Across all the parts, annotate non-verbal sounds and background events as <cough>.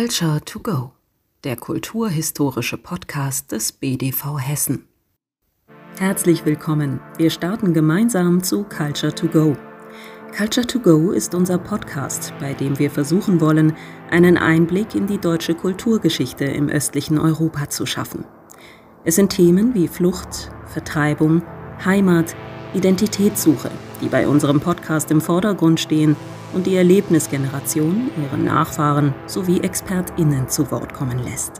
Culture to Go, der kulturhistorische Podcast des BDV Hessen. Herzlich willkommen. Wir starten gemeinsam zu Culture to Go. Culture to Go ist unser Podcast, bei dem wir versuchen wollen, einen Einblick in die deutsche Kulturgeschichte im östlichen Europa zu schaffen. Es sind Themen wie Flucht, Vertreibung, Heimat, Identitätssuche, die bei unserem Podcast im Vordergrund stehen und die Erlebnisgeneration ihre Nachfahren sowie ExpertInnen zu Wort kommen lässt.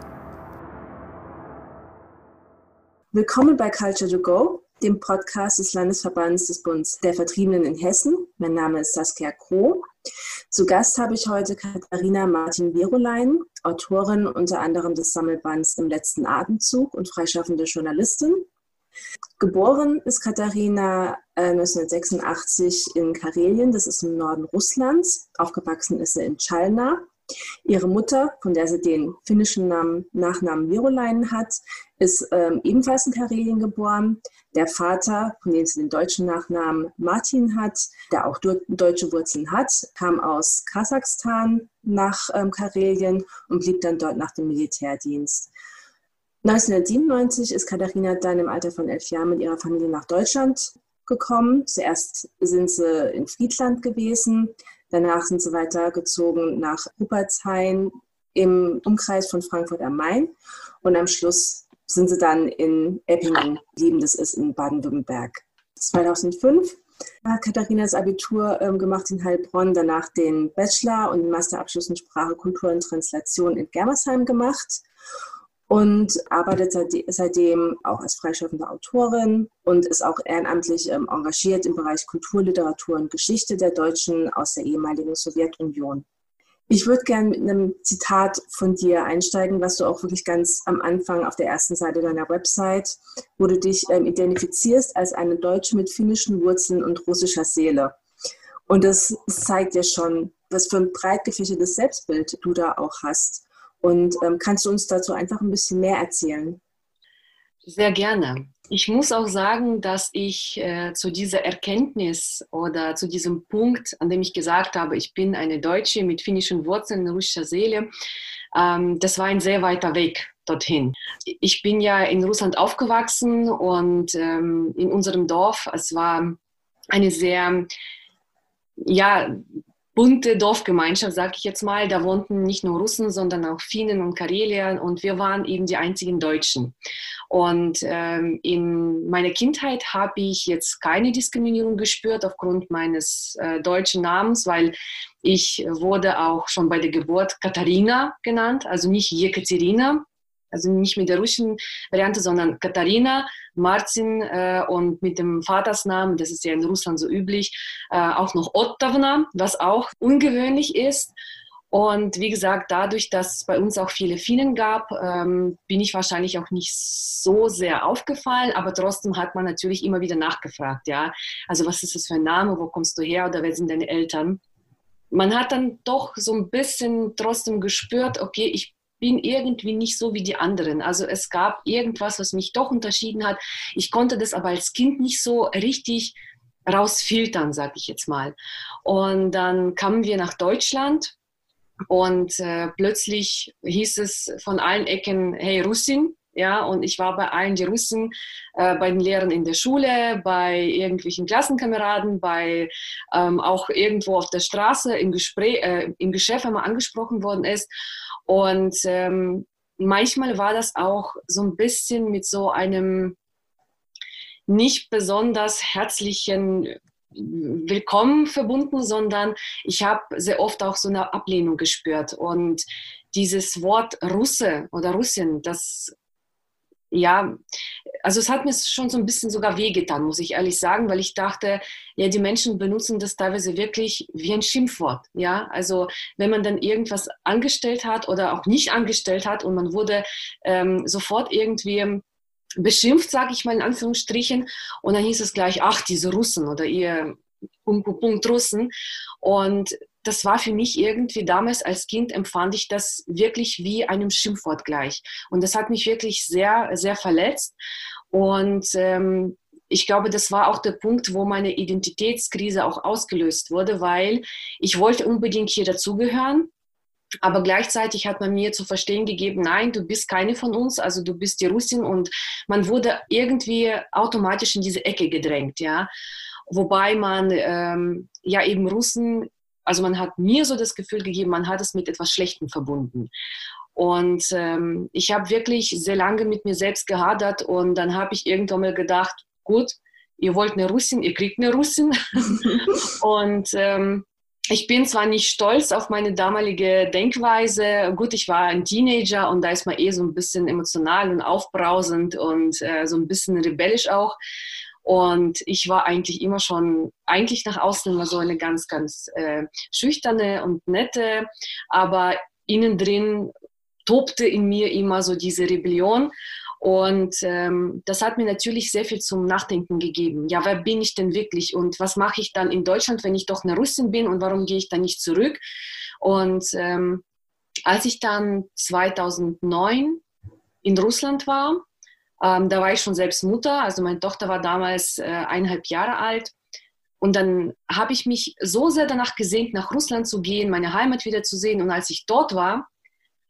Willkommen bei Culture to Go, dem Podcast des Landesverbandes des Bundes der Vertriebenen in Hessen. Mein Name ist Saskia Kroh. Zu Gast habe ich heute Katharina Martin-Werolein, Autorin unter anderem des Sammelbands Im letzten Atemzug und freischaffende Journalistin. Geboren ist Katharina äh, 1986 in Karelien, das ist im Norden Russlands. Aufgewachsen ist sie in Chalna. Ihre Mutter, von der sie den finnischen Namen, Nachnamen Viroleinen hat, ist ähm, ebenfalls in Karelien geboren. Der Vater, von dem sie den deutschen Nachnamen Martin hat, der auch deutsche Wurzeln hat, kam aus Kasachstan nach ähm, Karelien und blieb dann dort nach dem Militärdienst. 1997 ist Katharina dann im Alter von elf Jahren mit ihrer Familie nach Deutschland gekommen. Zuerst sind sie in Friedland gewesen, danach sind sie weitergezogen nach Rupertshain im Umkreis von Frankfurt am Main und am Schluss sind sie dann in Eppingen geblieben, das ist in Baden-Württemberg. 2005 hat Katharina das Abitur ähm, gemacht in Heilbronn, danach den Bachelor und den Masterabschluss in Sprache, Kultur und Translation in Germersheim gemacht und arbeitet seitdem auch als freischaffende Autorin und ist auch ehrenamtlich ähm, engagiert im Bereich Kultur, Literatur und Geschichte der Deutschen aus der ehemaligen Sowjetunion. Ich würde gerne mit einem Zitat von dir einsteigen, was du auch wirklich ganz am Anfang auf der ersten Seite deiner Website, wo du dich ähm, identifizierst als eine Deutsche mit finnischen Wurzeln und russischer Seele. Und das zeigt ja schon, was für ein breit gefächertes Selbstbild du da auch hast. Und ähm, kannst du uns dazu einfach ein bisschen mehr erzählen? Sehr gerne. Ich muss auch sagen, dass ich äh, zu dieser Erkenntnis oder zu diesem Punkt, an dem ich gesagt habe, ich bin eine Deutsche mit finnischen Wurzeln, russischer Seele, ähm, das war ein sehr weiter Weg dorthin. Ich bin ja in Russland aufgewachsen und ähm, in unserem Dorf, es war eine sehr ja, bunte Dorfgemeinschaft, sage ich jetzt mal. Da wohnten nicht nur Russen, sondern auch Finnen und Karelier und wir waren eben die einzigen Deutschen. Und ähm, in meiner Kindheit habe ich jetzt keine Diskriminierung gespürt aufgrund meines äh, deutschen Namens, weil ich wurde auch schon bei der Geburt Katharina genannt, also nicht Jekaterina, also nicht mit der russischen Variante, sondern Katharina, Martin äh, und mit dem Vatersnamen, das ist ja in Russland so üblich, äh, auch noch Ottavna, was auch ungewöhnlich ist. Und wie gesagt, dadurch, dass es bei uns auch viele Finnen gab, ähm, bin ich wahrscheinlich auch nicht so sehr aufgefallen, aber trotzdem hat man natürlich immer wieder nachgefragt, ja. Also was ist das für ein Name, wo kommst du her oder wer sind deine Eltern? Man hat dann doch so ein bisschen trotzdem gespürt, okay, ich bin irgendwie nicht so wie die anderen. Also es gab irgendwas, was mich doch unterschieden hat. Ich konnte das aber als Kind nicht so richtig rausfiltern, sage ich jetzt mal. Und dann kamen wir nach Deutschland und äh, plötzlich hieß es von allen Ecken, hey Russin, ja, und ich war bei allen die Russen, äh, bei den Lehrern in der Schule, bei irgendwelchen Klassenkameraden, bei ähm, auch irgendwo auf der Straße im Gespräch, äh, im Geschäft, wenn man angesprochen worden ist. Und ähm, manchmal war das auch so ein bisschen mit so einem nicht besonders herzlichen Willkommen verbunden, sondern ich habe sehr oft auch so eine Ablehnung gespürt. Und dieses Wort Russe oder Russin, das ja, also es hat mir schon so ein bisschen sogar wehgetan, muss ich ehrlich sagen, weil ich dachte, ja, die Menschen benutzen das teilweise wirklich wie ein Schimpfwort. Ja, also wenn man dann irgendwas angestellt hat oder auch nicht angestellt hat und man wurde ähm, sofort irgendwie beschimpft, sage ich mal in Anführungsstrichen, und dann hieß es gleich, ach, diese Russen oder ihr Punkt, Punkt Russen. Und das war für mich irgendwie damals als Kind empfand ich das wirklich wie einem Schimpfwort gleich. Und das hat mich wirklich sehr, sehr verletzt. Und ähm, ich glaube, das war auch der Punkt, wo meine Identitätskrise auch ausgelöst wurde, weil ich wollte unbedingt hier dazugehören. Aber gleichzeitig hat man mir zu verstehen gegeben, nein, du bist keine von uns, also du bist die Russin und man wurde irgendwie automatisch in diese Ecke gedrängt, ja. Wobei man ähm, ja eben Russen, also man hat mir so das Gefühl gegeben, man hat es mit etwas Schlechtem verbunden. Und ähm, ich habe wirklich sehr lange mit mir selbst gehadert und dann habe ich irgendwann mal gedacht, gut, ihr wollt eine Russin, ihr kriegt eine Russin. <laughs> und ähm, ich bin zwar nicht stolz auf meine damalige Denkweise. Gut, ich war ein Teenager und da ist man eh so ein bisschen emotional und aufbrausend und äh, so ein bisschen rebellisch auch. Und ich war eigentlich immer schon, eigentlich nach außen immer so eine ganz, ganz äh, schüchterne und nette, aber innen drin tobte in mir immer so diese Rebellion. Und ähm, das hat mir natürlich sehr viel zum Nachdenken gegeben. Ja, wer bin ich denn wirklich und was mache ich dann in Deutschland, wenn ich doch eine Russin bin und warum gehe ich dann nicht zurück? Und ähm, als ich dann 2009 in Russland war, ähm, da war ich schon selbst Mutter, also meine Tochter war damals äh, eineinhalb Jahre alt. Und dann habe ich mich so sehr danach gesehnt, nach Russland zu gehen, meine Heimat wieder zu sehen. Und als ich dort war,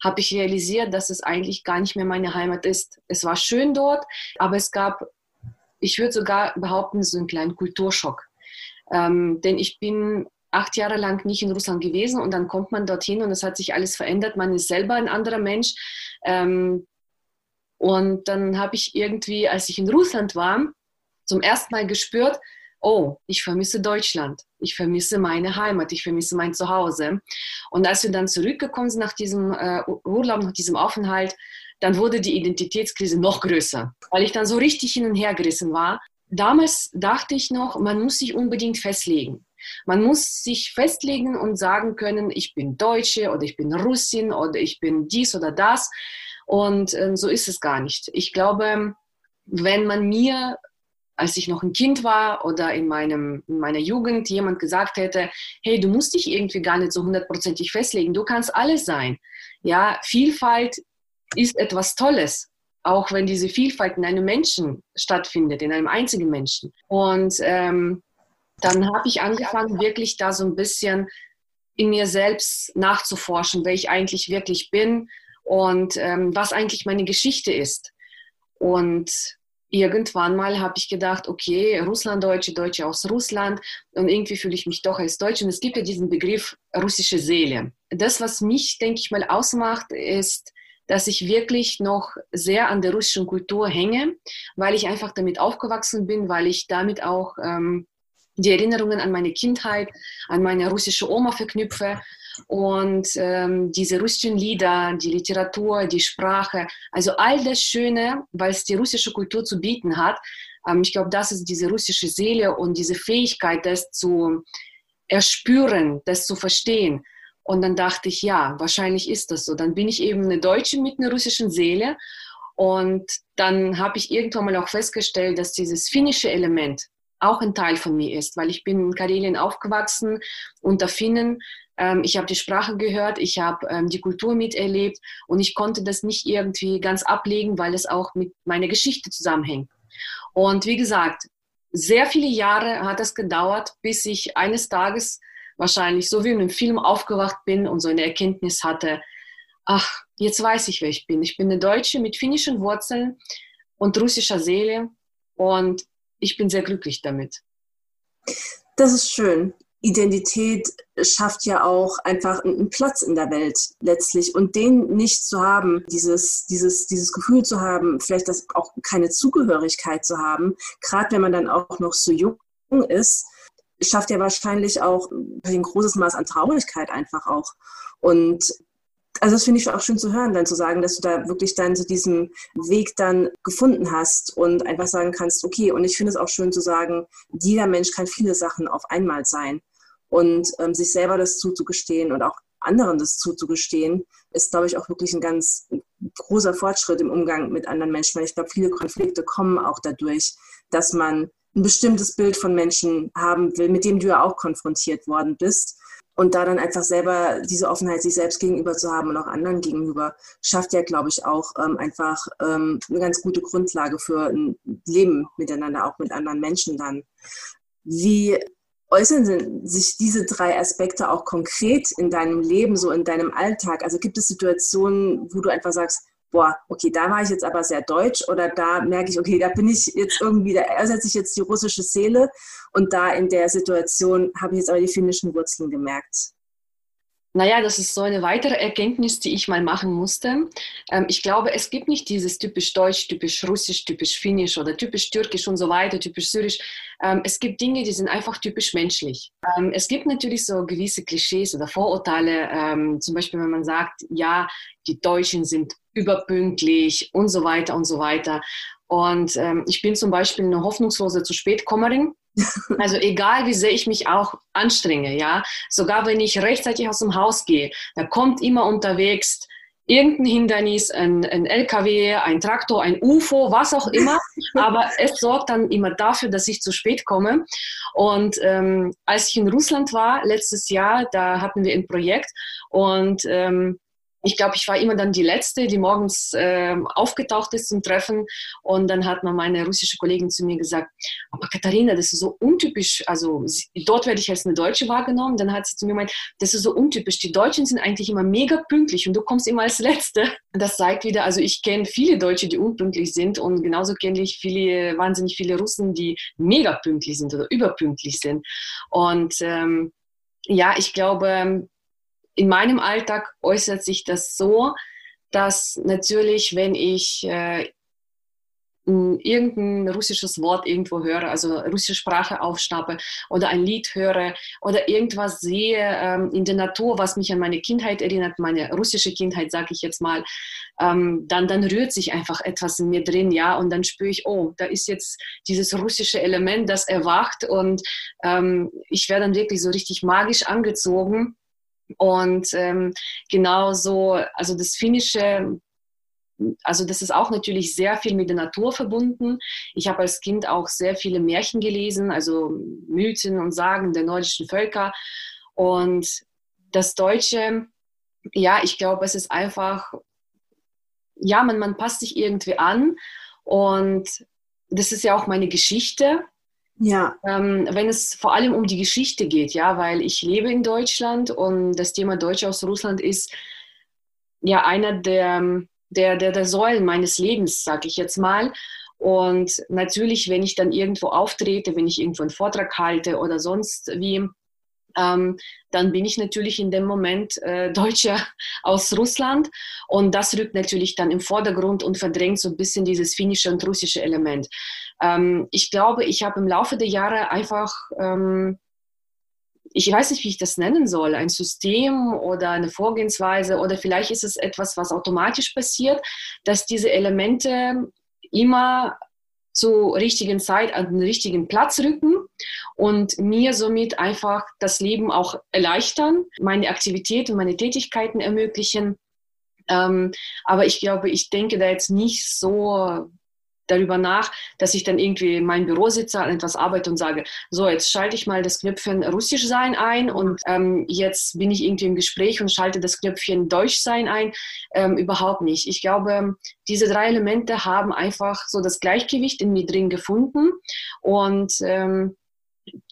habe ich realisiert, dass es eigentlich gar nicht mehr meine Heimat ist. Es war schön dort, aber es gab, ich würde sogar behaupten, so einen kleinen Kulturschock. Ähm, denn ich bin acht Jahre lang nicht in Russland gewesen und dann kommt man dorthin und es hat sich alles verändert. Man ist selber ein anderer Mensch. Ähm, und dann habe ich irgendwie, als ich in Russland war, zum ersten Mal gespürt, oh, ich vermisse Deutschland, ich vermisse meine Heimat, ich vermisse mein Zuhause. Und als wir dann zurückgekommen sind nach diesem äh, Urlaub, nach diesem Aufenthalt, dann wurde die Identitätskrise noch größer, weil ich dann so richtig hin und her gerissen war. Damals dachte ich noch, man muss sich unbedingt festlegen. Man muss sich festlegen und sagen können, ich bin Deutsche oder ich bin Russin oder ich bin dies oder das. Und äh, so ist es gar nicht. Ich glaube, wenn man mir als ich noch ein Kind war oder in, meinem, in meiner Jugend jemand gesagt hätte, hey, du musst dich irgendwie gar nicht so hundertprozentig festlegen, du kannst alles sein. Ja, Vielfalt ist etwas Tolles, auch wenn diese Vielfalt in einem Menschen stattfindet, in einem einzigen Menschen. Und ähm, dann habe ich angefangen, wirklich da so ein bisschen in mir selbst nachzuforschen, wer ich eigentlich wirklich bin und ähm, was eigentlich meine Geschichte ist. Und irgendwann mal habe ich gedacht, okay, Russlanddeutsche, Deutsche aus Russland und irgendwie fühle ich mich doch als Deutsche. Und es gibt ja diesen Begriff russische Seele. Das, was mich, denke ich mal, ausmacht, ist, dass ich wirklich noch sehr an der russischen Kultur hänge, weil ich einfach damit aufgewachsen bin, weil ich damit auch ähm, die Erinnerungen an meine Kindheit, an meine russische Oma verknüpfe und ähm, diese russischen Lieder, die Literatur, die Sprache, also all das Schöne, was die russische Kultur zu bieten hat. Ähm, ich glaube, das ist diese russische Seele und diese Fähigkeit, das zu erspüren, das zu verstehen. Und dann dachte ich, ja, wahrscheinlich ist das so. Dann bin ich eben eine Deutsche mit einer russischen Seele. Und dann habe ich irgendwann mal auch festgestellt, dass dieses finnische Element auch ein Teil von mir ist, weil ich bin in Karelien aufgewachsen unter Finnen ich habe die Sprache gehört, ich habe ähm, die Kultur miterlebt und ich konnte das nicht irgendwie ganz ablegen, weil es auch mit meiner Geschichte zusammenhängt. Und wie gesagt, sehr viele Jahre hat es gedauert, bis ich eines Tages wahrscheinlich so wie in einem Film aufgewacht bin und so eine Erkenntnis hatte, ach, jetzt weiß ich, wer ich bin. Ich bin eine Deutsche mit finnischen Wurzeln und russischer Seele und ich bin sehr glücklich damit. Das ist schön. Identität schafft ja auch einfach einen Platz in der Welt letztlich. Und den nicht zu haben, dieses, dieses, dieses Gefühl zu haben, vielleicht das auch keine Zugehörigkeit zu haben, gerade wenn man dann auch noch so jung ist, schafft ja wahrscheinlich auch ein großes Maß an Traurigkeit einfach auch. Und also das finde ich auch schön zu hören, dann zu sagen, dass du da wirklich dann so diesen Weg dann gefunden hast und einfach sagen kannst, okay, und ich finde es auch schön zu sagen, jeder Mensch kann viele Sachen auf einmal sein. Und ähm, sich selber das zuzugestehen und auch anderen das zuzugestehen, ist, glaube ich, auch wirklich ein ganz großer Fortschritt im Umgang mit anderen Menschen. Weil ich glaube, viele Konflikte kommen auch dadurch, dass man ein bestimmtes Bild von Menschen haben will, mit dem du ja auch konfrontiert worden bist. Und da dann einfach selber diese Offenheit sich selbst gegenüber zu haben und auch anderen gegenüber, schafft ja, glaube ich, auch ähm, einfach ähm, eine ganz gute Grundlage für ein Leben miteinander, auch mit anderen Menschen dann. Wie äußern sich diese drei Aspekte auch konkret in deinem Leben, so in deinem Alltag? Also gibt es Situationen, wo du einfach sagst, boah, okay, da war ich jetzt aber sehr deutsch oder da merke ich, okay, da bin ich jetzt irgendwie, da ersetze ich jetzt die russische Seele und da in der Situation habe ich jetzt aber die finnischen Wurzeln gemerkt. Naja, das ist so eine weitere Erkenntnis, die ich mal machen musste. Ähm, ich glaube, es gibt nicht dieses typisch Deutsch, typisch Russisch, typisch Finnisch oder typisch Türkisch und so weiter, typisch Syrisch. Ähm, es gibt Dinge, die sind einfach typisch menschlich. Ähm, es gibt natürlich so gewisse Klischees oder Vorurteile, zum Beispiel wenn man sagt, ja, die Deutschen sind überpünktlich und so weiter und so weiter. Und ich bin zum Beispiel eine hoffnungslose zu spät Kommerin. Also egal, wie sehr ich mich auch anstrenge, ja, sogar wenn ich rechtzeitig aus dem Haus gehe, da kommt immer unterwegs irgendein Hindernis, ein, ein LKW, ein Traktor, ein UFO, was auch immer. <laughs> Aber es sorgt dann immer dafür, dass ich zu spät komme. Und ähm, als ich in Russland war, letztes Jahr, da hatten wir ein Projekt und ähm, ich glaube, ich war immer dann die Letzte, die morgens äh, aufgetaucht ist zum Treffen. Und dann hat mal meine russische Kollegin zu mir gesagt, aber Katharina, das ist so untypisch. Also dort werde ich als eine Deutsche wahrgenommen. Dann hat sie zu mir gemeint, das ist so untypisch. Die Deutschen sind eigentlich immer mega pünktlich und du kommst immer als Letzte. Das zeigt wieder, also ich kenne viele Deutsche, die unpünktlich sind und genauso kenne ich viele, wahnsinnig viele Russen, die mega pünktlich sind oder überpünktlich sind. Und ähm, ja, ich glaube, in meinem Alltag äußert sich das so, dass natürlich, wenn ich äh, irgendein russisches Wort irgendwo höre, also russische Sprache aufschnappe oder ein Lied höre oder irgendwas sehe ähm, in der Natur, was mich an meine Kindheit erinnert, meine russische Kindheit, sage ich jetzt mal, ähm, dann, dann rührt sich einfach etwas in mir drin, ja, und dann spüre ich, oh, da ist jetzt dieses russische Element, das erwacht und ähm, ich werde dann wirklich so richtig magisch angezogen und ähm, genauso, also das Finnische, also das ist auch natürlich sehr viel mit der Natur verbunden. Ich habe als Kind auch sehr viele Märchen gelesen, also Mythen und Sagen der nordischen Völker. Und das Deutsche, ja, ich glaube, es ist einfach, ja, man, man passt sich irgendwie an. Und das ist ja auch meine Geschichte. Ja. Ähm, wenn es vor allem um die Geschichte geht, ja, weil ich lebe in Deutschland und das Thema Deutsch aus Russland ist ja einer der, der, der, der Säulen meines Lebens, sage ich jetzt mal. Und natürlich, wenn ich dann irgendwo auftrete, wenn ich irgendwo einen Vortrag halte oder sonst wie, ähm, dann bin ich natürlich in dem Moment äh, <laughs> Deutscher aus Russland und das rückt natürlich dann im Vordergrund und verdrängt so ein bisschen dieses finnische und russische Element. Ähm, ich glaube, ich habe im Laufe der Jahre einfach, ähm, ich weiß nicht, wie ich das nennen soll, ein System oder eine Vorgehensweise oder vielleicht ist es etwas, was automatisch passiert, dass diese Elemente immer zur richtigen Zeit an den richtigen Platz rücken und mir somit einfach das Leben auch erleichtern, meine Aktivitäten, meine Tätigkeiten ermöglichen. Ähm, aber ich glaube, ich denke da jetzt nicht so darüber nach, dass ich dann irgendwie in Büro sitze, an etwas arbeite und sage, so, jetzt schalte ich mal das Knöpfchen Russisch sein ein und ähm, jetzt bin ich irgendwie im Gespräch und schalte das Knöpfchen Deutsch sein ein. Ähm, überhaupt nicht. Ich glaube, diese drei Elemente haben einfach so das Gleichgewicht in mir drin gefunden und ähm,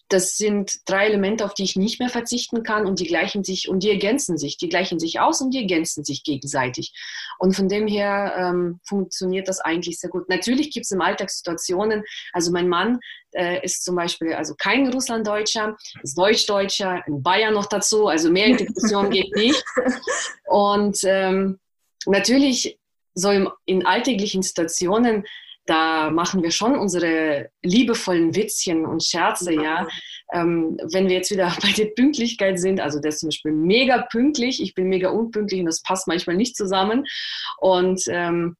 das sind drei Elemente, auf die ich nicht mehr verzichten kann und die gleichen sich und die ergänzen sich. Die gleichen sich aus und die ergänzen sich gegenseitig. Und von dem her ähm, funktioniert das eigentlich sehr gut. Natürlich gibt es im Alltag Situationen, also mein Mann äh, ist zum Beispiel also kein Russlanddeutscher, ist Deutschdeutscher, in Bayern noch dazu, also mehr Integration <laughs> geht nicht. Und ähm, natürlich so im, in alltäglichen Situationen da machen wir schon unsere liebevollen Witzchen und Scherze, ja. Ähm, wenn wir jetzt wieder <laughs> bei der Pünktlichkeit sind, also der ist zum Beispiel mega pünktlich, ich bin mega unpünktlich und das passt manchmal nicht zusammen. Und ähm,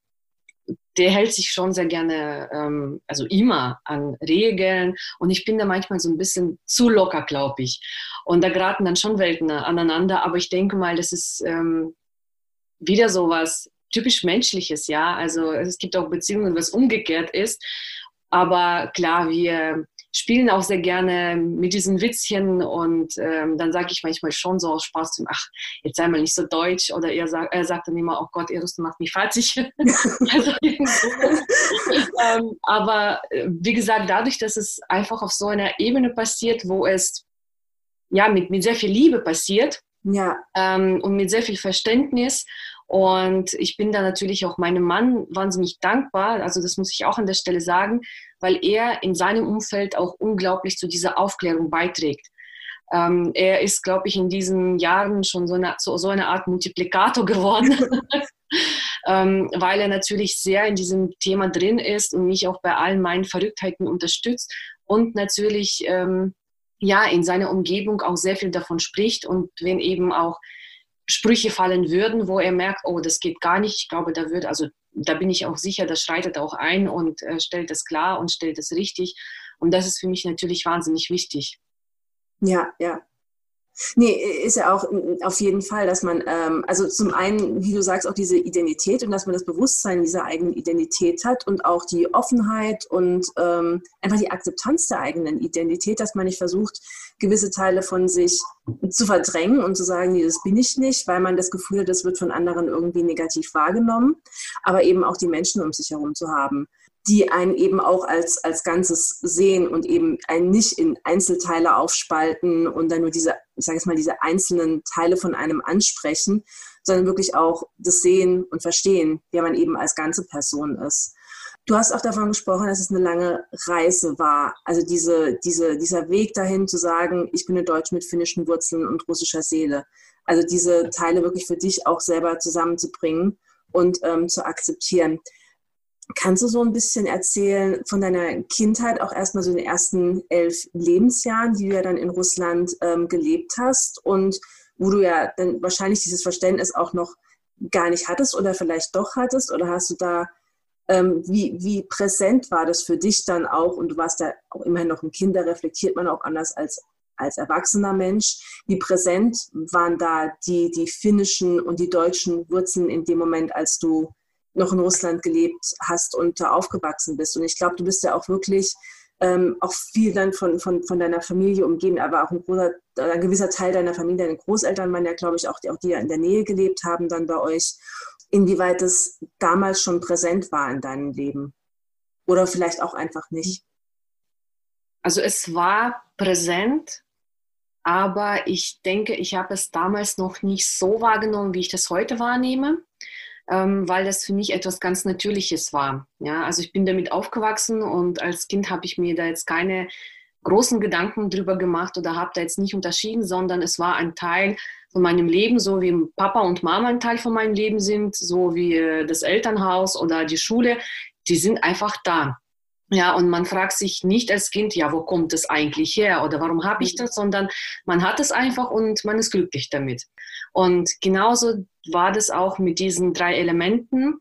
der hält sich schon sehr gerne, ähm, also immer an Regeln und ich bin da manchmal so ein bisschen zu locker, glaube ich. Und da geraten dann schon Welten aneinander, aber ich denke mal, das ist ähm, wieder sowas, typisch Menschliches, ja. Also es gibt auch Beziehungen, was umgekehrt ist. Aber klar, wir spielen auch sehr gerne mit diesen Witzchen und ähm, dann sage ich manchmal schon so aus Spaß zu ihm, ach, jetzt sei mal nicht so deutsch oder er, sagt, er sagt dann immer, oh Gott, Eros, du machst mich fertig. <laughs> also, <laughs> ähm, aber äh, wie gesagt, dadurch, dass es einfach auf so einer Ebene passiert, wo es ja, mit, mit sehr viel Liebe passiert ja. Ähm, und mit sehr viel Verständnis. Und ich bin da natürlich auch meinem Mann wahnsinnig dankbar. Also das muss ich auch an der Stelle sagen, weil er in seinem Umfeld auch unglaublich zu dieser Aufklärung beiträgt. Ähm, er ist, glaube ich, in diesen Jahren schon so eine, so, so eine Art Multiplikator <laughs> geworden, ähm, weil er natürlich sehr in diesem Thema drin ist und mich auch bei allen meinen Verrücktheiten unterstützt und natürlich ähm, ja in seiner Umgebung auch sehr viel davon spricht und wenn eben auch Sprüche fallen würden, wo er merkt, oh, das geht gar nicht. Ich glaube, da wird, also da bin ich auch sicher, das schreitet auch ein und äh, stellt es klar und stellt es richtig. Und das ist für mich natürlich wahnsinnig wichtig. Ja, ja. Nee, ist ja auch auf jeden Fall, dass man, ähm, also zum einen, wie du sagst, auch diese Identität und dass man das Bewusstsein dieser eigenen Identität hat und auch die Offenheit und ähm, einfach die Akzeptanz der eigenen Identität, dass man nicht versucht, gewisse Teile von sich zu verdrängen und zu sagen, nee, das bin ich nicht, weil man das Gefühl hat, das wird von anderen irgendwie negativ wahrgenommen, aber eben auch die Menschen um sich herum zu haben die einen eben auch als, als Ganzes sehen und eben einen nicht in Einzelteile aufspalten und dann nur diese, ich sage jetzt mal, diese einzelnen Teile von einem ansprechen, sondern wirklich auch das Sehen und Verstehen, wer man eben als ganze Person ist. Du hast auch davon gesprochen, dass es eine lange Reise war. Also diese, diese, dieser Weg dahin zu sagen, ich bin eine Deutsche mit finnischen Wurzeln und russischer Seele. Also diese Teile wirklich für dich auch selber zusammenzubringen und ähm, zu akzeptieren. Kannst du so ein bisschen erzählen von deiner Kindheit, auch erstmal so in den ersten elf Lebensjahren, die du ja dann in Russland ähm, gelebt hast und wo du ja dann wahrscheinlich dieses Verständnis auch noch gar nicht hattest oder vielleicht doch hattest? Oder hast du da, ähm, wie, wie präsent war das für dich dann auch? Und du warst ja auch immerhin noch ein Kind, da reflektiert man auch anders als als erwachsener Mensch. Wie präsent waren da die, die finnischen und die deutschen Wurzeln in dem Moment, als du noch in Russland gelebt hast und da aufgewachsen bist. Und ich glaube, du bist ja auch wirklich ähm, auch viel dann von, von, von deiner Familie umgeben, aber auch ein, großer, ein gewisser Teil deiner Familie, deine Großeltern waren ja, glaube ich, auch die, auch die ja in der Nähe gelebt haben, dann bei euch. Inwieweit das damals schon präsent war in deinem Leben? Oder vielleicht auch einfach nicht? Also es war präsent, aber ich denke, ich habe es damals noch nicht so wahrgenommen, wie ich das heute wahrnehme weil das für mich etwas ganz Natürliches war. Ja, also ich bin damit aufgewachsen und als Kind habe ich mir da jetzt keine großen Gedanken drüber gemacht oder habe da jetzt nicht unterschieden, sondern es war ein Teil von meinem Leben, so wie Papa und Mama ein Teil von meinem Leben sind, so wie äh, das Elternhaus oder die Schule, die sind einfach da. Ja, und man fragt sich nicht als Kind, ja, wo kommt es eigentlich her oder warum habe ich mhm. das, sondern man hat es einfach und man ist glücklich damit. Und genauso war das auch mit diesen drei Elementen.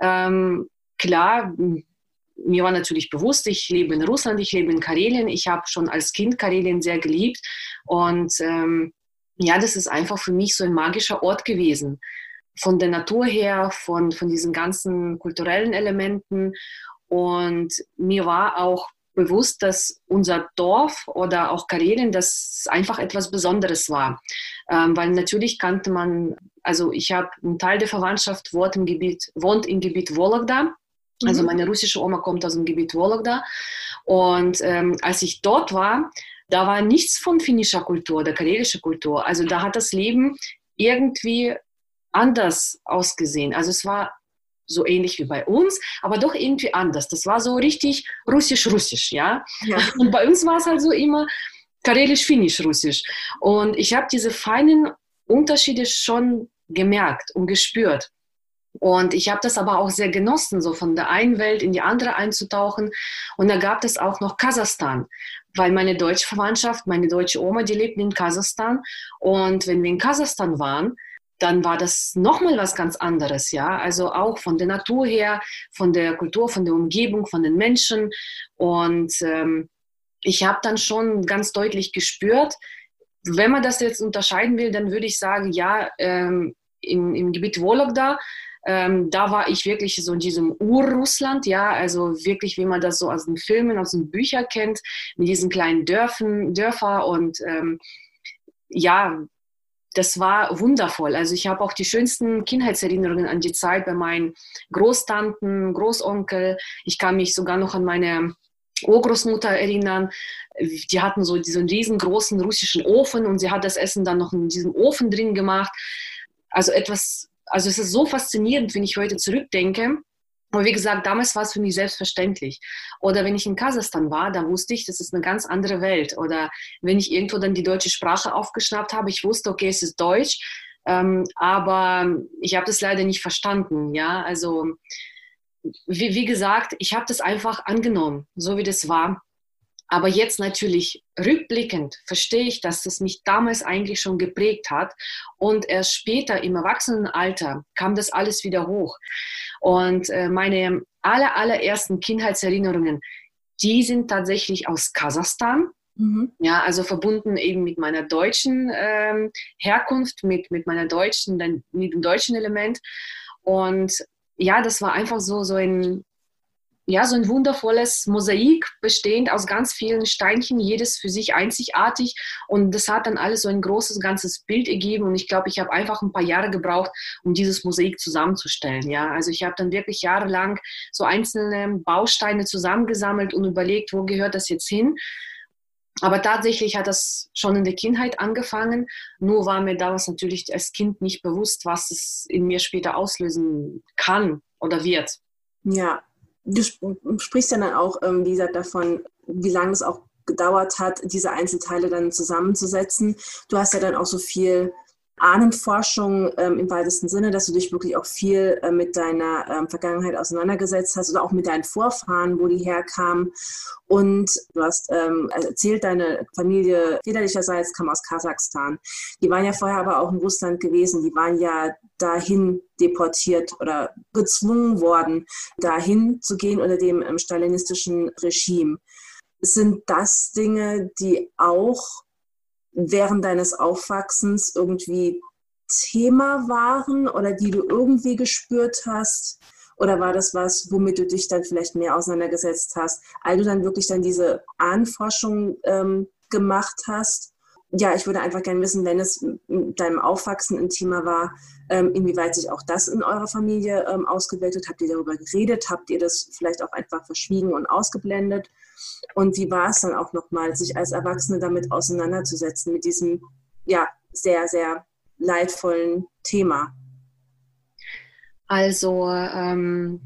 Ähm, klar, mir war natürlich bewusst, ich lebe in Russland, ich lebe in Karelien. Ich habe schon als Kind Karelien sehr geliebt. Und ähm, ja, das ist einfach für mich so ein magischer Ort gewesen. Von der Natur her, von, von diesen ganzen kulturellen Elementen. Und mir war auch bewusst, dass unser Dorf oder auch Karelien, das einfach etwas Besonderes war. Ähm, weil natürlich kannte man, also ich habe einen Teil der Verwandtschaft wohnt im Gebiet, wohnt im Gebiet Vologda. Also mhm. meine russische Oma kommt aus dem Gebiet Vologda. Und ähm, als ich dort war, da war nichts von finnischer Kultur oder karelischer Kultur. Also da hat das Leben irgendwie anders ausgesehen. Also es war so ähnlich wie bei uns, aber doch irgendwie anders. Das war so richtig russisch-russisch, ja? ja. Und bei uns war es halt so immer karelisch-finnisch-russisch. Und ich habe diese feinen Unterschiede schon gemerkt und gespürt. Und ich habe das aber auch sehr genossen, so von der einen Welt in die andere einzutauchen. Und da gab es auch noch Kasachstan, weil meine deutsche Verwandtschaft, meine deutsche Oma, die lebt in Kasachstan. Und wenn wir in Kasachstan waren, dann war das nochmal was ganz anderes, ja. Also auch von der Natur her, von der Kultur, von der Umgebung, von den Menschen. Und ähm, ich habe dann schon ganz deutlich gespürt, wenn man das jetzt unterscheiden will, dann würde ich sagen, ja, ähm, im, im Gebiet Vologda, ähm, da war ich wirklich so in diesem Ur-Russland, ja, also wirklich, wie man das so aus den Filmen, aus den Büchern kennt, mit diesen kleinen Dörfern, Dörfer und ähm, ja, das war wundervoll. Also ich habe auch die schönsten Kindheitserinnerungen an die Zeit bei meinen Großtanten, Großonkel. Ich kann mich sogar noch an meine Urgroßmutter erinnern. Die hatten so diesen riesengroßen russischen Ofen und sie hat das Essen dann noch in diesem Ofen drin gemacht. Also etwas, also es ist so faszinierend, wenn ich heute zurückdenke. Aber wie gesagt, damals war es für mich selbstverständlich. Oder wenn ich in Kasachstan war, da wusste ich, das ist eine ganz andere Welt. Oder wenn ich irgendwo dann die deutsche Sprache aufgeschnappt habe, ich wusste, okay, es ist Deutsch, ähm, aber ich habe das leider nicht verstanden. Ja, also wie, wie gesagt, ich habe das einfach angenommen, so wie das war. Aber jetzt natürlich rückblickend verstehe ich, dass das mich damals eigentlich schon geprägt hat. Und erst später im Erwachsenenalter kam das alles wieder hoch. Und äh, meine aller, allerersten Kindheitserinnerungen, die sind tatsächlich aus Kasachstan. Mhm. Ja, also verbunden eben mit meiner deutschen ähm, Herkunft, mit, mit meiner deutschen, mit dem deutschen Element. Und ja, das war einfach so, so ein, ja, so ein wundervolles Mosaik, bestehend aus ganz vielen Steinchen, jedes für sich einzigartig. Und das hat dann alles so ein großes, ganzes Bild ergeben. Und ich glaube, ich habe einfach ein paar Jahre gebraucht, um dieses Mosaik zusammenzustellen. Ja, also ich habe dann wirklich jahrelang so einzelne Bausteine zusammengesammelt und überlegt, wo gehört das jetzt hin? Aber tatsächlich hat das schon in der Kindheit angefangen. Nur war mir damals natürlich als Kind nicht bewusst, was es in mir später auslösen kann oder wird. Ja, du sprichst ja dann auch, ähm, wie gesagt, davon, wie lange es auch gedauert hat, diese Einzelteile dann zusammenzusetzen. Du hast ja dann auch so viel Ahnenforschung ähm, im weitesten Sinne, dass du dich wirklich auch viel äh, mit deiner ähm, Vergangenheit auseinandergesetzt hast oder auch mit deinen Vorfahren, wo die herkamen. Und du hast ähm, erzählt, deine Familie väterlicherseits kam aus Kasachstan. Die waren ja vorher aber auch in Russland gewesen. Die waren ja dahin deportiert oder gezwungen worden, dahin zu gehen unter dem ähm, stalinistischen Regime. Sind das Dinge, die auch während deines Aufwachsens irgendwie Thema waren oder die du irgendwie gespürt hast? Oder war das was, womit du dich dann vielleicht mehr auseinandergesetzt hast, als du dann wirklich dann diese Ahnforschung ähm, gemacht hast? Ja, ich würde einfach gerne wissen, wenn es mit deinem Aufwachsen ein Thema war, ähm, inwieweit sich auch das in eurer Familie ähm, ausgewirkt hat. Habt ihr darüber geredet? Habt ihr das vielleicht auch einfach verschwiegen und ausgeblendet? Und wie war es dann auch nochmal, sich als Erwachsene damit auseinanderzusetzen, mit diesem ja, sehr, sehr leidvollen Thema? Also, ähm,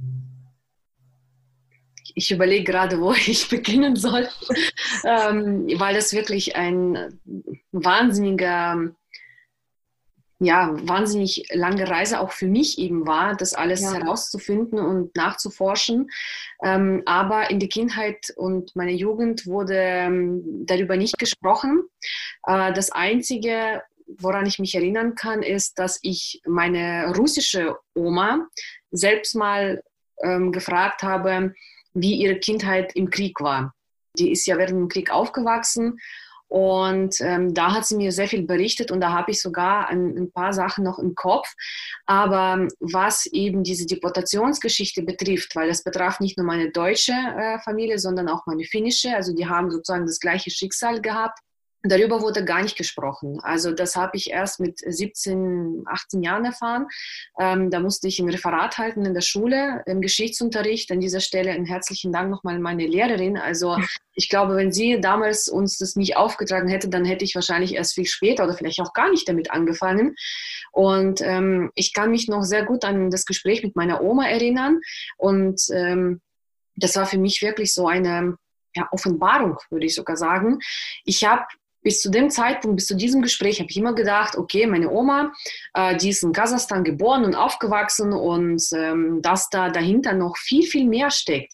ich überlege gerade, <laughs> wo ich beginnen soll, ähm, weil das wirklich ein wahnsinniger ja, wahnsinnig lange Reise auch für mich eben war, das alles ja. herauszufinden und nachzuforschen. Ähm, aber in der Kindheit und meiner Jugend wurde ähm, darüber nicht gesprochen. Äh, das Einzige, woran ich mich erinnern kann, ist, dass ich meine russische Oma selbst mal ähm, gefragt habe, wie ihre Kindheit im Krieg war. Die ist ja während dem Krieg aufgewachsen und ähm, da hat sie mir sehr viel berichtet und da habe ich sogar ein, ein, paar Sachen noch im Kopf. Aber was eben diese Deportationsgeschichte betrifft, weil das betraf nicht nur meine deutsche äh, Familie, sondern auch meine finnische, also die haben sozusagen das gleiche Schicksal gehabt. Darüber wurde gar nicht gesprochen. Also das habe ich erst mit 17, 18 Jahren erfahren. Ähm, da musste ich ein Referat halten in der Schule, im Geschichtsunterricht. An dieser Stelle einen herzlichen Dank nochmal an meine Lehrerin. Also ich glaube, wenn sie damals uns das nicht aufgetragen hätte, dann hätte ich wahrscheinlich erst viel später oder vielleicht auch gar nicht damit angefangen. Und ähm, ich kann mich noch sehr gut an das Gespräch mit meiner Oma erinnern. Und ähm, das war für mich wirklich so eine ja, Offenbarung, würde ich sogar sagen. Ich habe bis zu dem Zeitpunkt, bis zu diesem Gespräch, habe ich immer gedacht, okay, meine Oma, äh, die ist in Kasachstan geboren und aufgewachsen und ähm, dass da dahinter noch viel, viel mehr steckt.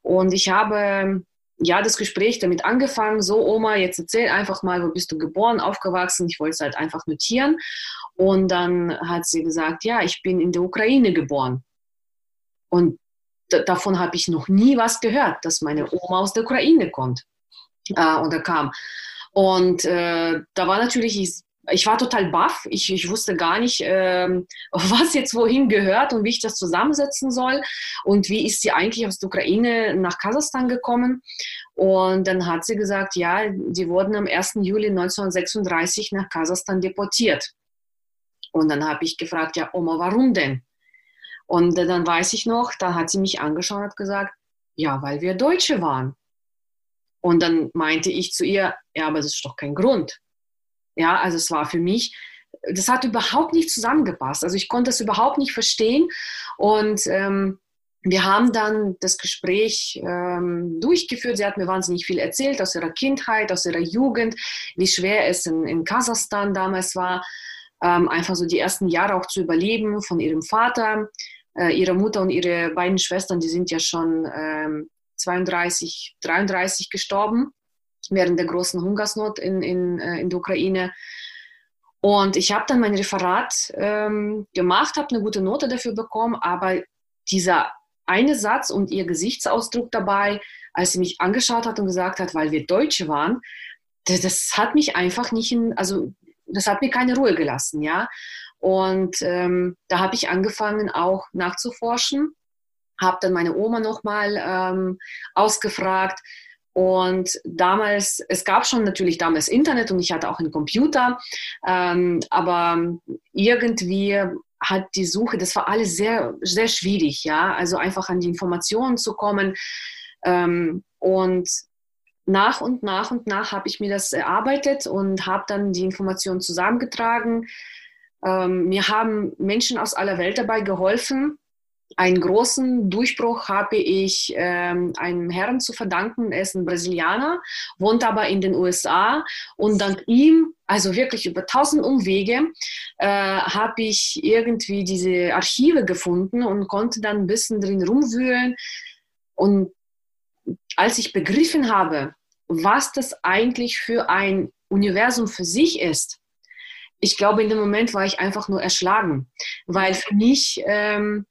Und ich habe ja das Gespräch damit angefangen, so Oma, jetzt erzähl einfach mal, wo bist du geboren, aufgewachsen? Ich wollte es halt einfach notieren. Und dann hat sie gesagt, ja, ich bin in der Ukraine geboren. Und davon habe ich noch nie was gehört, dass meine Oma aus der Ukraine kommt äh, oder kam. Und äh, da war natürlich, ich, ich war total baff. Ich, ich wusste gar nicht, äh, <laughs> was jetzt wohin gehört und wie ich das zusammensetzen soll. Und wie ist sie eigentlich aus der Ukraine nach Kasachstan gekommen? Und dann hat sie gesagt, ja, die wurden am 1. Juli 1936 nach Kasachstan deportiert. Und dann habe ich gefragt, ja, Oma, warum denn? Und dann weiß ich noch, da hat sie mich angeschaut und gesagt, ja, weil wir Deutsche waren. Und dann meinte ich zu ihr, ja, aber das ist doch kein Grund. Ja, also es war für mich, das hat überhaupt nicht zusammengepasst. Also ich konnte es überhaupt nicht verstehen. Und ähm, wir haben dann das Gespräch ähm, durchgeführt. Sie hat mir wahnsinnig viel erzählt aus ihrer Kindheit, aus ihrer Jugend, wie schwer es in, in Kasachstan damals war, ähm, einfach so die ersten Jahre auch zu überleben von ihrem Vater. Äh, ihre Mutter und ihre beiden Schwestern, die sind ja schon ähm, 32, 33 gestorben während der großen Hungersnot in, in, äh, in der Ukraine. Und ich habe dann mein Referat ähm, gemacht, habe eine gute Note dafür bekommen, aber dieser eine Satz und ihr Gesichtsausdruck dabei, als sie mich angeschaut hat und gesagt hat, weil wir Deutsche waren, das, das hat mich einfach nicht in, also das hat mir keine Ruhe gelassen, ja. Und ähm, da habe ich angefangen auch nachzuforschen, habe dann meine Oma nochmal ähm, ausgefragt, und damals, es gab schon natürlich damals Internet und ich hatte auch einen Computer, ähm, aber irgendwie hat die Suche, das war alles sehr, sehr schwierig, ja, also einfach an die Informationen zu kommen. Ähm, und nach und nach und nach habe ich mir das erarbeitet und habe dann die Informationen zusammengetragen. Ähm, mir haben Menschen aus aller Welt dabei geholfen, einen großen Durchbruch habe ich ähm, einem Herrn zu verdanken. Er ist ein Brasilianer, wohnt aber in den USA. Und dank ihm, also wirklich über tausend Umwege, äh, habe ich irgendwie diese Archive gefunden und konnte dann ein bisschen drin rumwühlen. Und als ich begriffen habe, was das eigentlich für ein Universum für sich ist, ich glaube, in dem Moment war ich einfach nur erschlagen, weil für mich ähm,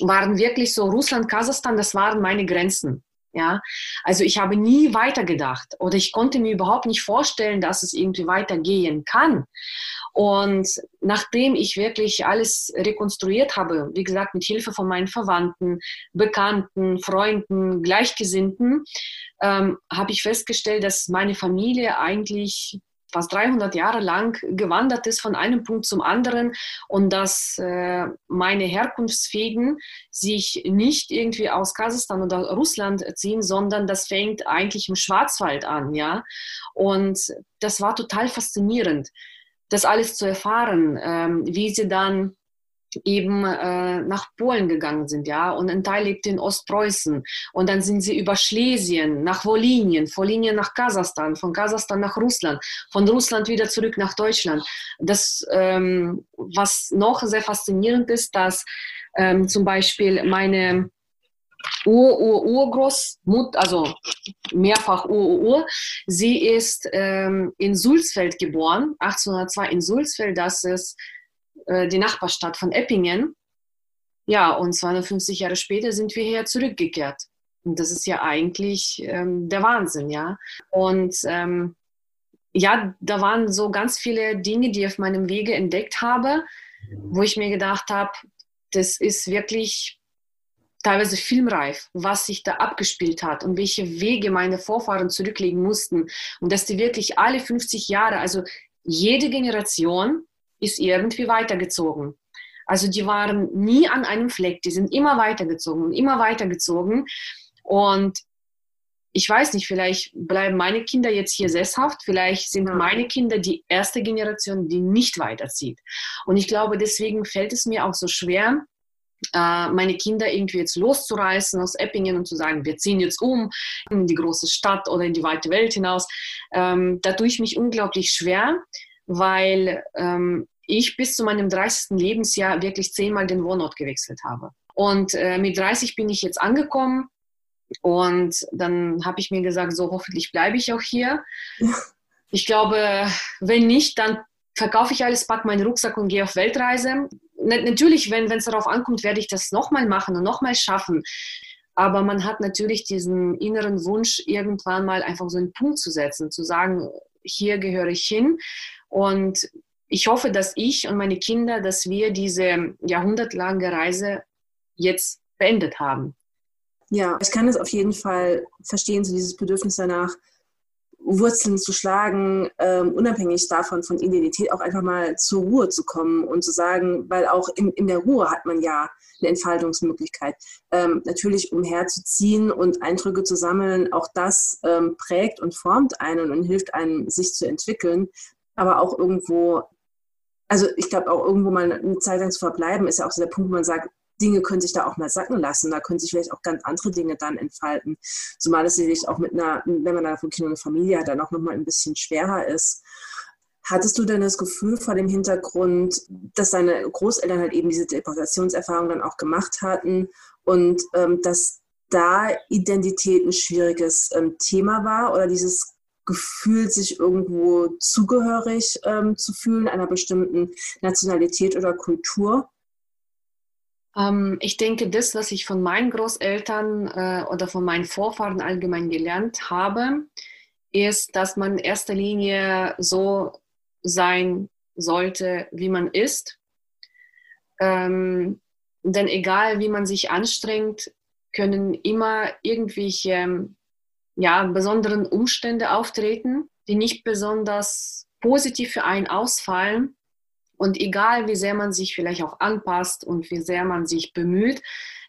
waren wirklich so Russland, Kasachstan, das waren meine Grenzen. Ja, also ich habe nie weitergedacht oder ich konnte mir überhaupt nicht vorstellen, dass es irgendwie weitergehen kann. Und nachdem ich wirklich alles rekonstruiert habe, wie gesagt, mit Hilfe von meinen Verwandten, Bekannten, Freunden, Gleichgesinnten, ähm, habe ich festgestellt, dass meine Familie eigentlich fast 300 Jahre lang gewandert ist von einem Punkt zum anderen und dass äh, meine Herkunftsfäden sich nicht irgendwie aus Kasachstan oder Russland ziehen, sondern das fängt eigentlich im Schwarzwald an, ja. Und das war total faszinierend, das alles zu erfahren, ähm, wie sie dann eben äh, nach Polen gegangen sind, ja, und ein Teil lebt in Ostpreußen. Und dann sind sie über Schlesien nach Wolinien, Wolinien nach Kasachstan, von Kasachstan nach Russland, von Russland wieder zurück nach Deutschland. Das, ähm, was noch sehr faszinierend ist, dass ähm, zum Beispiel meine Ur-Ur-Urgroßmutter, also mehrfach Ur-Ur, sie ist ähm, in Sulzfeld geboren, 1802 in Sulzfeld, das ist äh, die Nachbarstadt von Eppingen. Ja, und 250 Jahre später sind wir hier zurückgekehrt. Und das ist ja eigentlich ähm, der Wahnsinn, ja. Und ähm, ja, da waren so ganz viele Dinge, die ich auf meinem Wege entdeckt habe, wo ich mir gedacht habe, das ist wirklich teilweise filmreif, was sich da abgespielt hat und welche Wege meine Vorfahren zurücklegen mussten. Und dass die wirklich alle 50 Jahre, also jede Generation ist irgendwie weitergezogen. Also die waren nie an einem Fleck, die sind immer weitergezogen und immer weitergezogen. Und ich weiß nicht, vielleicht bleiben meine Kinder jetzt hier sesshaft, vielleicht sind meine Kinder die erste Generation, die nicht weiterzieht. Und ich glaube, deswegen fällt es mir auch so schwer, äh, meine Kinder irgendwie jetzt loszureißen aus Eppingen und zu sagen, wir ziehen jetzt um in die große Stadt oder in die weite Welt hinaus. Ähm, da tue ich mich unglaublich schwer, weil ähm, ich bis zu meinem 30. Lebensjahr wirklich zehnmal den Wohnort gewechselt habe. Und äh, mit 30 bin ich jetzt angekommen und dann habe ich mir gesagt, so hoffentlich bleibe ich auch hier. <laughs> Ich glaube, wenn nicht, dann verkaufe ich alles, packe meinen Rucksack und gehe auf Weltreise. Natürlich, wenn es darauf ankommt, werde ich das nochmal machen und nochmal schaffen. Aber man hat natürlich diesen inneren Wunsch, irgendwann mal einfach so einen Punkt zu setzen, zu sagen, hier gehöre ich hin. Und ich hoffe, dass ich und meine Kinder, dass wir diese jahrhundertlange Reise jetzt beendet haben. Ja, ich kann es auf jeden Fall verstehen, so dieses Bedürfnis danach, Wurzeln zu schlagen, ähm, unabhängig davon von Identität auch einfach mal zur Ruhe zu kommen und zu sagen, weil auch in, in der Ruhe hat man ja eine Entfaltungsmöglichkeit. Ähm, natürlich umherzuziehen und Eindrücke zu sammeln, auch das ähm, prägt und formt einen und hilft einem, sich zu entwickeln, aber auch irgendwo also ich glaube auch irgendwo mal eine Zeit lang zu verbleiben, ist ja auch so der Punkt, wo man sagt, Dinge können sich da auch mal sacken lassen. Da können sich vielleicht auch ganz andere Dinge dann entfalten. Zumal es sicherlich auch mit einer, wenn man da von Kind und Familie hat, dann auch nochmal ein bisschen schwerer ist. Hattest du denn das Gefühl vor dem Hintergrund, dass deine Großeltern halt eben diese Deportationserfahrung dann auch gemacht hatten und ähm, dass da Identität ein schwieriges ähm, Thema war oder dieses Gefühl, sich irgendwo zugehörig ähm, zu fühlen, einer bestimmten Nationalität oder Kultur? Ähm, ich denke, das, was ich von meinen Großeltern äh, oder von meinen Vorfahren allgemein gelernt habe, ist, dass man in erster Linie so sein sollte, wie man ist. Ähm, denn egal, wie man sich anstrengt, können immer irgendwelche ja, besonderen Umstände auftreten, die nicht besonders positiv für einen ausfallen. Und egal, wie sehr man sich vielleicht auch anpasst und wie sehr man sich bemüht,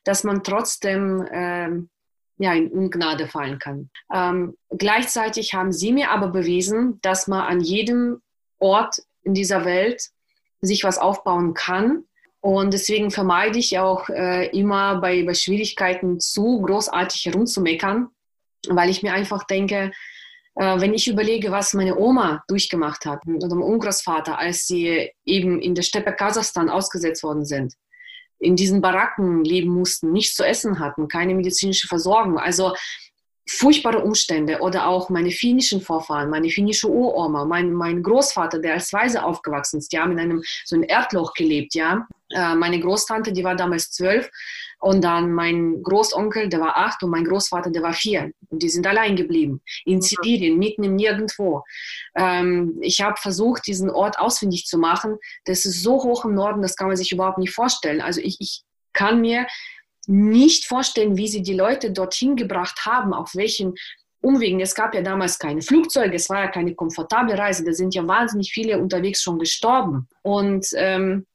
dass man trotzdem ähm, ja, in Ungnade fallen kann. Ähm, gleichzeitig haben sie mir aber bewiesen, dass man an jedem Ort in dieser Welt sich was aufbauen kann. Und deswegen vermeide ich auch äh, immer bei, bei Schwierigkeiten zu großartig herumzumeckern, weil ich mir einfach denke, äh, wenn ich überlege, was meine Oma durchgemacht hat oder mein Urgroßvater, als sie eben in der Steppe Kasachstan ausgesetzt worden sind, in diesen Baracken leben mussten, nichts zu essen hatten, keine medizinische Versorgung. Also furchtbare Umstände oder auch meine finnischen Vorfahren, meine finnische Uroma, mein, mein Großvater, der als Weise aufgewachsen ist, die haben in einem so ein Erdloch gelebt, ja. Äh, meine Großtante, die war damals zwölf und dann mein Großonkel, der war acht und mein Großvater, der war vier und die sind allein geblieben in Sibirien, mitten im Nirgendwo. Ähm, ich habe versucht, diesen Ort ausfindig zu machen. Das ist so hoch im Norden, das kann man sich überhaupt nicht vorstellen. Also ich, ich kann mir nicht vorstellen, wie sie die Leute dorthin gebracht haben, auf welchen Umwegen. Es gab ja damals keine Flugzeuge, es war ja keine komfortable Reise, da sind ja wahnsinnig viele unterwegs schon gestorben. Und ähm,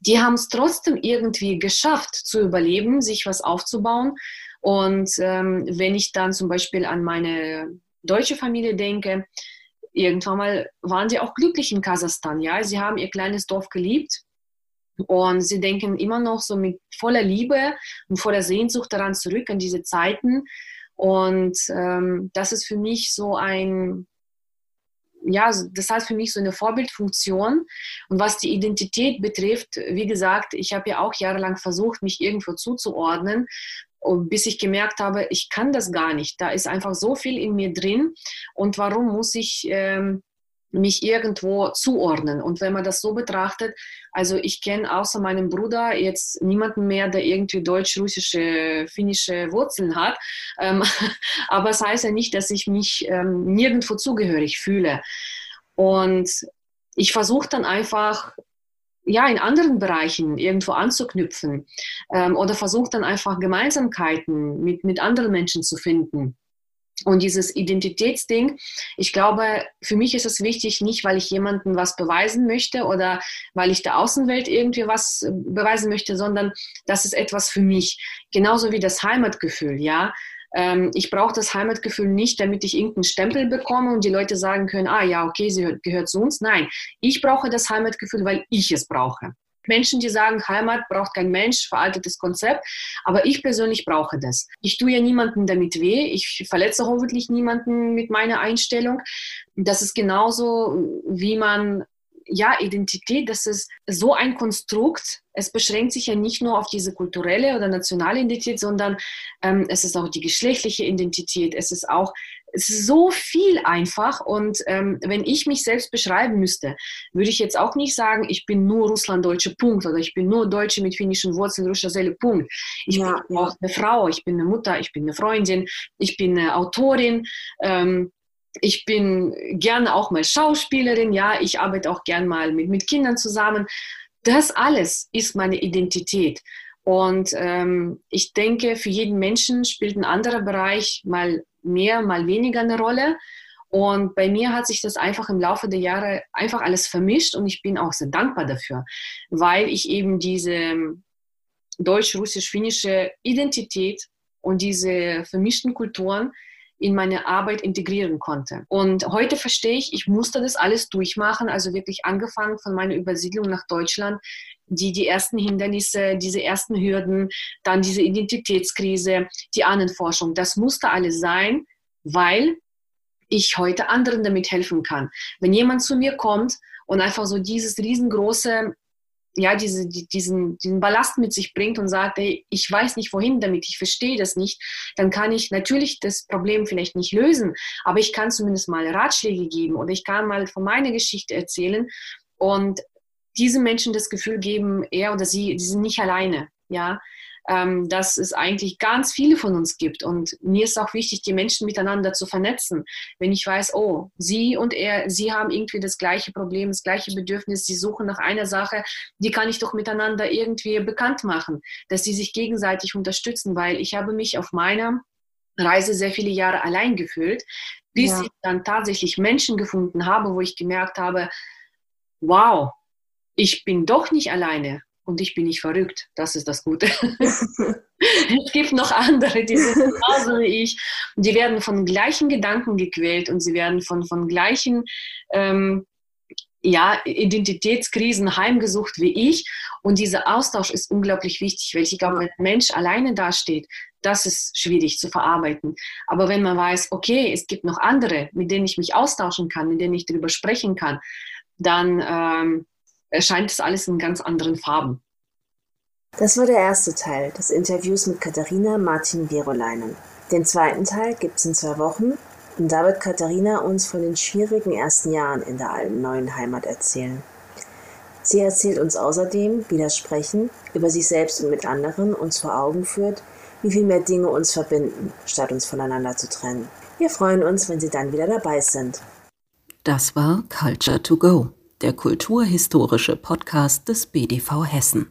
die haben es trotzdem irgendwie geschafft zu überleben, sich was aufzubauen. Und ähm, wenn ich dann zum Beispiel an meine deutsche Familie denke, irgendwann mal waren sie auch glücklich in Kasachstan. Ja, sie haben ihr kleines Dorf geliebt und sie denken immer noch so mit voller Liebe und voller Sehnsucht daran zurück, an diese Zeiten. Und ähm, das ist für mich so ein, ja, das heißt für mich so eine Vorbildfunktion. Und was die Identität betrifft, wie gesagt, ich habe ja auch jahrelang versucht, mich irgendwo zuzuordnen, bis ich gemerkt habe, ich kann das gar nicht. Da ist einfach so viel in mir drin. Und warum muss ich ähm, mich irgendwo zuordnen. Und wenn man das so betrachtet, also ich kenne außer meinem Bruder jetzt niemanden mehr, der irgendwie deutsch-russische, finnische Wurzeln hat. Ähm, <laughs> aber es das heißt ja nicht, dass ich mich ähm, nirgendwo zugehörig fühle. Und ich versuche dann einfach ja, in anderen Bereichen irgendwo anzuknüpfen ähm, oder versuche dann einfach Gemeinsamkeiten mit, mit anderen Menschen zu finden. Und dieses Identitätsding, ich glaube, für mich ist es wichtig, nicht weil ich jemandem was beweisen möchte oder weil ich der Außenwelt irgendwie was äh, beweisen möchte, sondern das ist etwas für mich. Genauso wie das Heimatgefühl, ja. Ähm, ich brauche das Heimatgefühl nicht, damit ich irgendeinen Stempel bekomme und die Leute sagen können, ah ja, okay, sie gehört zu uns. Nein, ich brauche das Heimatgefühl, weil ich es brauche. Menschen, die sagen, Heimat braucht kein Mensch, veraltetes Konzept. Aber ich persönlich brauche das. Ich tue ja niemandem damit weh. Ich verletze hoffentlich niemanden mit meiner Einstellung. Das ist genauso, wie man ja, Identität, das ist so ein Konstrukt. Es beschränkt sich ja nicht nur auf diese kulturelle oder nationale Identität, sondern ähm, es ist auch die geschlechtliche Identität. Es ist auch so viel einfach. Und ähm, wenn ich mich selbst beschreiben müsste, würde ich jetzt auch nicht sagen, ich bin nur Russlanddeutsche, Punkt. Oder ich bin nur Deutsche mit finnischen Wurzeln, russischer Seele, Punkt. Ich ja, bin auch eine Frau, ich bin eine Mutter, ich bin eine Freundin, ich bin eine Autorin. Ähm, ich bin gerne auch mal Schauspielerin, ja, ich arbeite auch gern mal mit, mit Kindern zusammen. Das alles ist meine Identität. Und ähm, ich denke, für jeden Menschen spielt ein anderer Bereich mal mehr, mal weniger eine Rolle. Und bei mir hat sich das einfach im Laufe der Jahre einfach alles vermischt und ich bin auch sehr dankbar dafür, weil ich eben diese deutsch-russisch-finnische Identität und diese vermischten Kulturen in meine Arbeit integrieren konnte. Und heute verstehe ich, ich musste das alles durchmachen, also wirklich angefangen von meiner Übersiedlung nach Deutschland, die, die ersten Hindernisse, diese ersten Hürden, dann diese Identitätskrise, die Ahnenforschung. Das musste alles sein, weil ich heute anderen damit helfen kann. Wenn jemand zu mir kommt und einfach so dieses riesengroße ja, diese, diesen, diesen Ballast mit sich bringt und sagt, ey, ich weiß nicht wohin damit, ich verstehe das nicht, dann kann ich natürlich das Problem vielleicht nicht lösen, aber ich kann zumindest mal Ratschläge geben oder ich kann mal von meiner Geschichte erzählen und diesen Menschen das Gefühl geben, er oder sie, die sind nicht alleine, ja, ähm, dass es eigentlich ganz viele von uns gibt. Und mir ist auch wichtig, die Menschen miteinander zu vernetzen. Wenn ich weiß, oh, sie und er, sie haben irgendwie das gleiche Problem, das gleiche Bedürfnis, sie suchen nach einer Sache, die kann ich doch miteinander irgendwie bekannt machen, dass sie sich gegenseitig unterstützen, weil ich habe mich auf meiner Reise sehr viele Jahre allein gefühlt, bis ja. ich dann tatsächlich Menschen gefunden habe, wo ich gemerkt habe, wow, ich bin doch nicht alleine und ich bin nicht verrückt. Das ist das Gute. <laughs> es gibt noch andere, die sind genauso wie ich. Die werden von gleichen Gedanken gequält und sie werden von, von gleichen ähm, ja, Identitätskrisen heimgesucht wie ich. Und dieser Austausch ist unglaublich wichtig, weil ich glaube, wenn ein Mensch alleine dasteht, das ist schwierig zu verarbeiten. Aber wenn man weiß, okay, es gibt noch andere, mit denen ich mich austauschen kann, mit denen ich darüber sprechen kann, dann ähm, erscheint das alles in ganz anderen Farben. Das war der erste Teil des Interviews mit Katharina Martin-Verolainen. Den zweiten Teil gibt es in zwei Wochen und da wird Katharina uns von den schwierigen ersten Jahren in der alten neuen Heimat erzählen. Sie erzählt uns außerdem, wie das Sprechen über sich selbst und mit anderen uns vor Augen führt, wie viel mehr Dinge uns verbinden, statt uns voneinander zu trennen. Wir freuen uns, wenn Sie dann wieder dabei sind. Das war Culture to Go der kulturhistorische Podcast des BDV Hessen.